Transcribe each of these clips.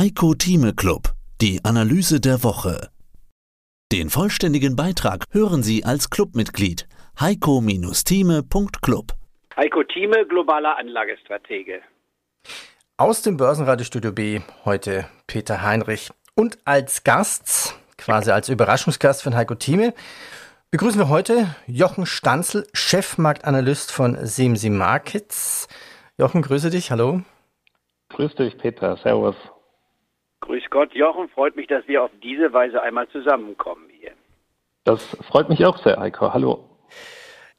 Heiko Thieme Club, die Analyse der Woche. Den vollständigen Beitrag hören Sie als Clubmitglied heiko-thieme.club. Heiko Thieme, globaler Anlagestratege. Aus dem Börsenradiostudio B heute Peter Heinrich und als Gast, quasi als Überraschungsgast von Heiko Thieme, begrüßen wir heute Jochen Stanzel, Chefmarktanalyst von Simsi Markets. Jochen, grüße dich, hallo. Grüß dich, Peter, servus. Grüß Gott, Jochen, freut mich, dass wir auf diese Weise einmal zusammenkommen hier. Das freut mich auch sehr, Heiko, hallo.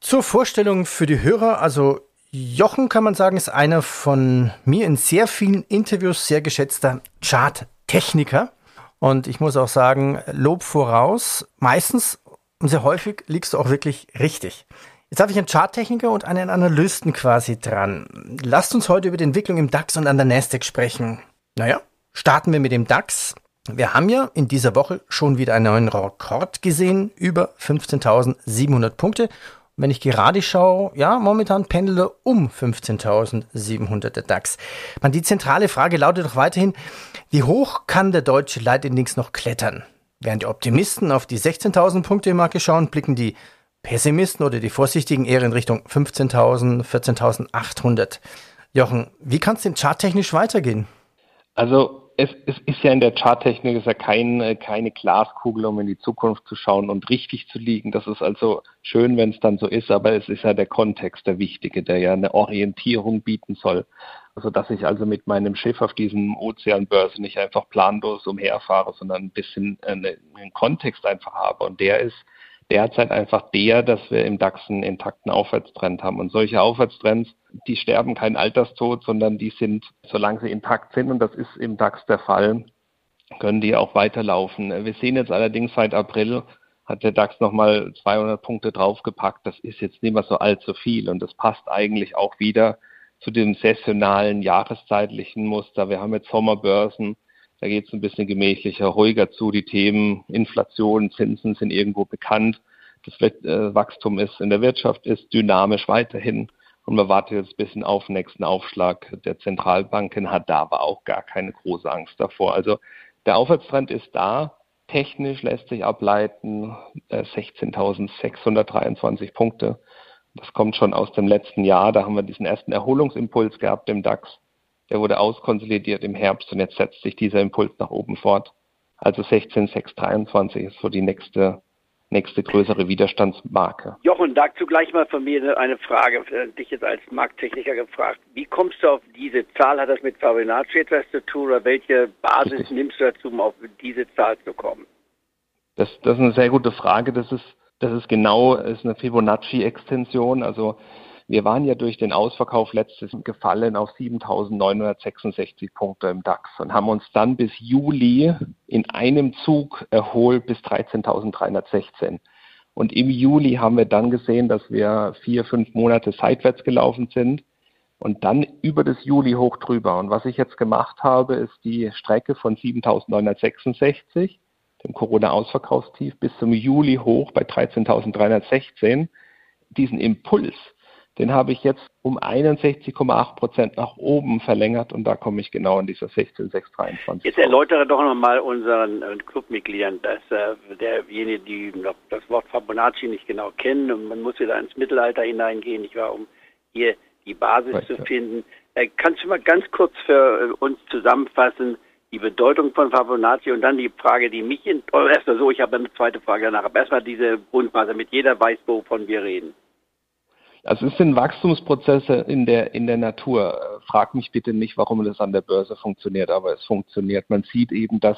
Zur Vorstellung für die Hörer, also Jochen kann man sagen, ist einer von mir in sehr vielen Interviews sehr geschätzter Charttechniker. Und ich muss auch sagen, Lob voraus. Meistens und sehr häufig liegst du auch wirklich richtig. Jetzt habe ich einen Charttechniker und einen Analysten quasi dran. Lasst uns heute über die Entwicklung im DAX und an der Nasdaq sprechen. Naja, starten wir mit dem DAX. Wir haben ja in dieser Woche schon wieder einen neuen Rekord gesehen, über 15.700 Punkte. Und wenn ich gerade schaue, ja, momentan pendelt um 15.700 der DAX. Man, die zentrale Frage lautet doch weiterhin, wie hoch kann der deutsche Leitindex noch klettern? Während die Optimisten auf die 16.000 Punkte Marke schauen, blicken die Pessimisten oder die Vorsichtigen eher in Richtung 15.000, 14.800. Jochen, wie kann es denn charttechnisch weitergehen? Also es, es, ist ja in der Charttechnik ist ja kein, keine Glaskugel, um in die Zukunft zu schauen und richtig zu liegen. Das ist also schön, wenn es dann so ist, aber es ist ja der Kontext der wichtige, der ja eine Orientierung bieten soll. Also dass ich also mit meinem Schiff auf diesem Ozeanbörse nicht einfach planlos umherfahre, sondern ein bisschen eine, einen Kontext einfach habe. Und der ist derzeit einfach der, dass wir im DAX einen intakten Aufwärtstrend haben. Und solche Aufwärtstrends, die sterben keinen Alterstod, sondern die sind, solange sie intakt sind, und das ist im DAX der Fall, können die auch weiterlaufen. Wir sehen jetzt allerdings seit April hat der DAX nochmal 200 Punkte draufgepackt. Das ist jetzt nicht mehr so allzu viel und das passt eigentlich auch wieder zu dem saisonalen jahreszeitlichen Muster. Wir haben jetzt Sommerbörsen, da geht es ein bisschen gemächlicher, ruhiger zu. Die Themen Inflation, Zinsen sind irgendwo bekannt. Das äh, Wachstum ist in der Wirtschaft ist dynamisch weiterhin. Und man wartet jetzt ein bisschen auf den nächsten Aufschlag der Zentralbanken, hat da aber auch gar keine große Angst davor. Also der Aufwärtstrend ist da. Technisch lässt sich ableiten äh, 16.623 Punkte. Das kommt schon aus dem letzten Jahr. Da haben wir diesen ersten Erholungsimpuls gehabt im DAX. Der wurde auskonsolidiert im Herbst und jetzt setzt sich dieser Impuls nach oben fort. Also 16,623 ist so die nächste, nächste größere Widerstandsmarke. Jochen, dazu gleich mal von mir eine Frage, dich jetzt als Markttechniker gefragt. Wie kommst du auf diese Zahl? Hat das mit Fibonacci etwas zu tun oder welche Basis Richtig. nimmst du dazu, um auf diese Zahl zu kommen? Das, das ist eine sehr gute Frage. Das ist das ist genau ist eine Fibonacci-Extension. Also wir waren ja durch den Ausverkauf letztes gefallen auf 7.966 Punkte im DAX und haben uns dann bis Juli in einem Zug erholt bis 13.316. Und im Juli haben wir dann gesehen, dass wir vier, fünf Monate seitwärts gelaufen sind und dann über das Juli hoch drüber. Und was ich jetzt gemacht habe, ist die Strecke von 7.966 dem Corona-Ausverkaufstief, bis zum Juli hoch bei 13.316. Diesen Impuls, den habe ich jetzt um 61,8 Prozent nach oben verlängert und da komme ich genau in dieser 16,623. Jetzt erläutere doch nochmal unseren äh, Clubmitgliedern, dass äh, derjenige, die noch das Wort Fibonacci nicht genau kennen und man muss wieder ins Mittelalter hineingehen, ich war, um hier die Basis Richtig. zu finden. Äh, kannst du mal ganz kurz für äh, uns zusammenfassen, die Bedeutung von Fibonacci und dann die Frage, die mich in, oh, erstmal so, ich habe eine zweite Frage danach, aber erstmal diese Grundphase, damit jeder weiß, wovon wir reden. Also es sind Wachstumsprozesse in der, in der Natur. Frag mich bitte nicht, warum das an der Börse funktioniert, aber es funktioniert. Man sieht eben, dass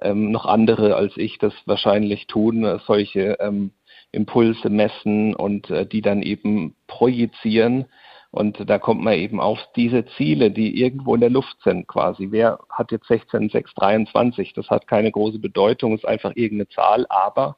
ähm, noch andere als ich das wahrscheinlich tun, äh, solche ähm, Impulse messen und äh, die dann eben projizieren und da kommt man eben auf diese Ziele, die irgendwo in der Luft sind quasi. Wer hat jetzt 16,623? Das hat keine große Bedeutung, ist einfach irgendeine Zahl, aber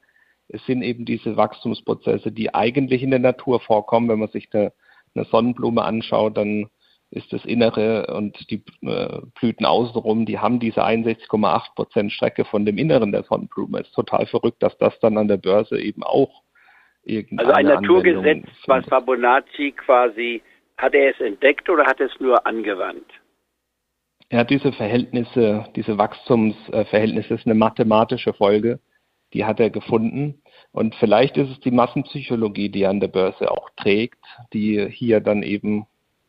es sind eben diese Wachstumsprozesse, die eigentlich in der Natur vorkommen. Wenn man sich eine, eine Sonnenblume anschaut, dann ist das Innere und die äh, Blüten außenrum, die haben diese 61,8 Prozent Strecke von dem Inneren der Sonnenblume. Ist total verrückt, dass das dann an der Börse eben auch irgendeine Also ein Naturgesetz, was Fibonacci quasi hat er es entdeckt oder hat er es nur angewandt? Ja, diese Verhältnisse, diese Wachstumsverhältnisse ist eine mathematische Folge, die hat er gefunden. Und vielleicht ist es die Massenpsychologie, die an der Börse auch trägt, die hier dann eben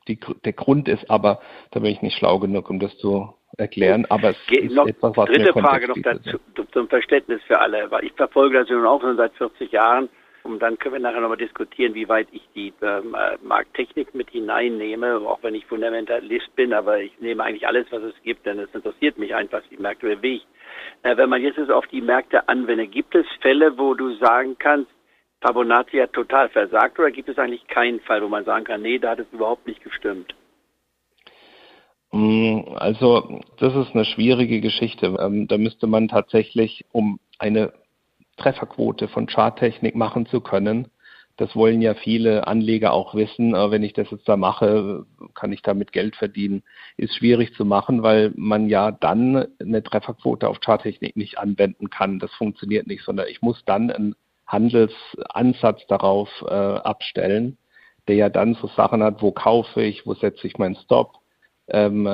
die, der Grund ist. Aber da bin ich nicht schlau genug, um das zu erklären. Aber es Ge ist noch etwas, was dritte Frage noch dazu, zum Verständnis für alle. Weil ich verfolge das nun auch schon seit 40 Jahren. Und dann können wir nachher nochmal diskutieren, wie weit ich die ähm, äh, Markttechnik mit hineinnehme, auch wenn ich Fundamentalist bin, aber ich nehme eigentlich alles, was es gibt, denn es interessiert mich einfach, die Märkte bewegt. Wenn man jetzt es auf die Märkte anwendet, gibt es Fälle, wo du sagen kannst, Fibonacci hat total versagt oder gibt es eigentlich keinen Fall, wo man sagen kann, nee, da hat es überhaupt nicht gestimmt? Mm, also das ist eine schwierige Geschichte. Ähm, da müsste man tatsächlich, um eine Trefferquote von Charttechnik machen zu können. Das wollen ja viele Anleger auch wissen. Wenn ich das jetzt da mache, kann ich damit Geld verdienen. Ist schwierig zu machen, weil man ja dann eine Trefferquote auf Charttechnik nicht anwenden kann. Das funktioniert nicht, sondern ich muss dann einen Handelsansatz darauf äh, abstellen, der ja dann so Sachen hat, wo kaufe ich, wo setze ich meinen Stop, ähm,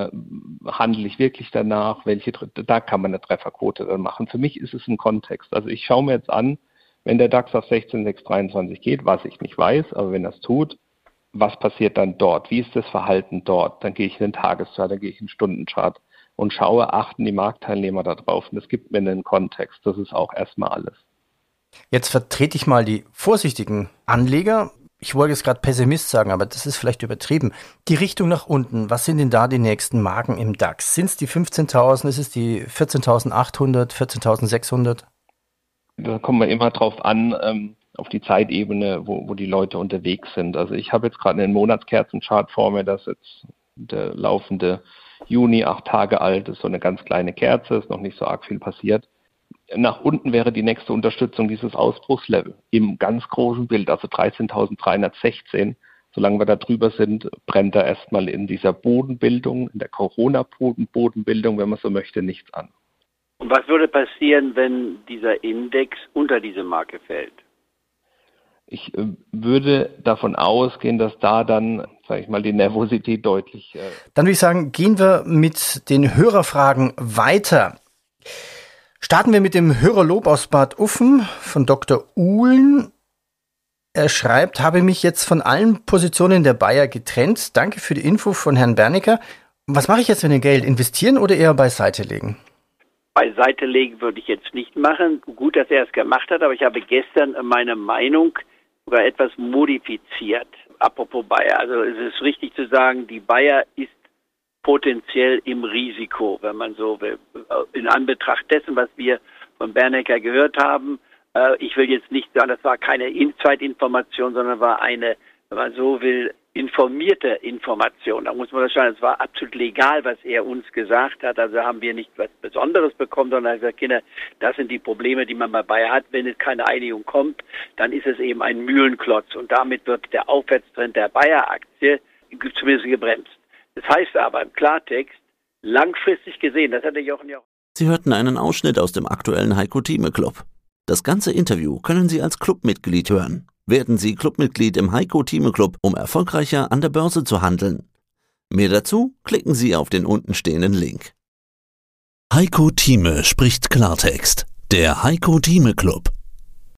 handle ich wirklich danach, welche, da kann man eine Trefferquote dann machen. Für mich ist es ein Kontext. Also ich schaue mir jetzt an, wenn der DAX auf 16,623 geht, was ich nicht weiß, aber wenn das tut, was passiert dann dort? Wie ist das Verhalten dort? Dann gehe ich in den Tageschart, dann gehe ich in den Stundenchart und schaue, achten die Marktteilnehmer da drauf. Und das gibt mir einen Kontext. Das ist auch erstmal alles. Jetzt vertrete ich mal die vorsichtigen Anleger ich wollte jetzt gerade Pessimist sagen, aber das ist vielleicht übertrieben. Die Richtung nach unten, was sind denn da die nächsten Marken im DAX? Sind es die 15.000, ist es die 14.800, 14.600? Da kommen wir immer drauf an, ähm, auf die Zeitebene, wo, wo die Leute unterwegs sind. Also ich habe jetzt gerade einen Monatskerzenchart vor mir, das jetzt der laufende Juni, acht Tage alt, ist so eine ganz kleine Kerze, ist noch nicht so arg viel passiert nach unten wäre die nächste Unterstützung dieses Ausbruchslevel im ganz großen Bild, also 13.316. Solange wir da drüber sind, brennt da erstmal in dieser Bodenbildung, in der Corona-Bodenbildung, wenn man so möchte, nichts an. Und was würde passieren, wenn dieser Index unter diese Marke fällt? Ich äh, würde davon ausgehen, dass da dann, sage ich mal, die Nervosität deutlich. Äh dann würde ich sagen, gehen wir mit den Hörerfragen weiter. Starten wir mit dem Hörerlob aus Bad Uffen von Dr. Uhlen. Er schreibt, habe mich jetzt von allen Positionen der Bayer getrennt. Danke für die Info von Herrn Bernicker. Was mache ich jetzt mit dem Geld? Investieren oder eher beiseite legen? Beiseite legen würde ich jetzt nicht machen. Gut, dass er es gemacht hat, aber ich habe gestern meine Meinung sogar etwas modifiziert. Apropos Bayer. Also es ist richtig zu sagen, die Bayer ist potenziell im Risiko, wenn man so will. In Anbetracht dessen, was wir von Bernecker gehört haben, äh, ich will jetzt nicht sagen, das war keine Inside-Information, sondern war eine, wenn man so will, informierte Information. Da muss man das schauen, es war absolut legal, was er uns gesagt hat. Also haben wir nicht was Besonderes bekommen, sondern er hat gesagt, Kinder, das sind die Probleme, die man dabei hat. Wenn es keine Einigung kommt, dann ist es eben ein Mühlenklotz. Und damit wird der Aufwärtstrend der Bayer-Aktie zumindest gebremst. Das heißt aber im Klartext, langfristig gesehen, das hat der Jochen ja auch. Sie hörten einen Ausschnitt aus dem aktuellen Heiko Thieme Club. Das ganze Interview können Sie als Clubmitglied hören. Werden Sie Clubmitglied im Heiko Thieme Club, um erfolgreicher an der Börse zu handeln. Mehr dazu klicken Sie auf den untenstehenden Link. Heiko Thieme spricht Klartext. Der Heiko Thieme Club.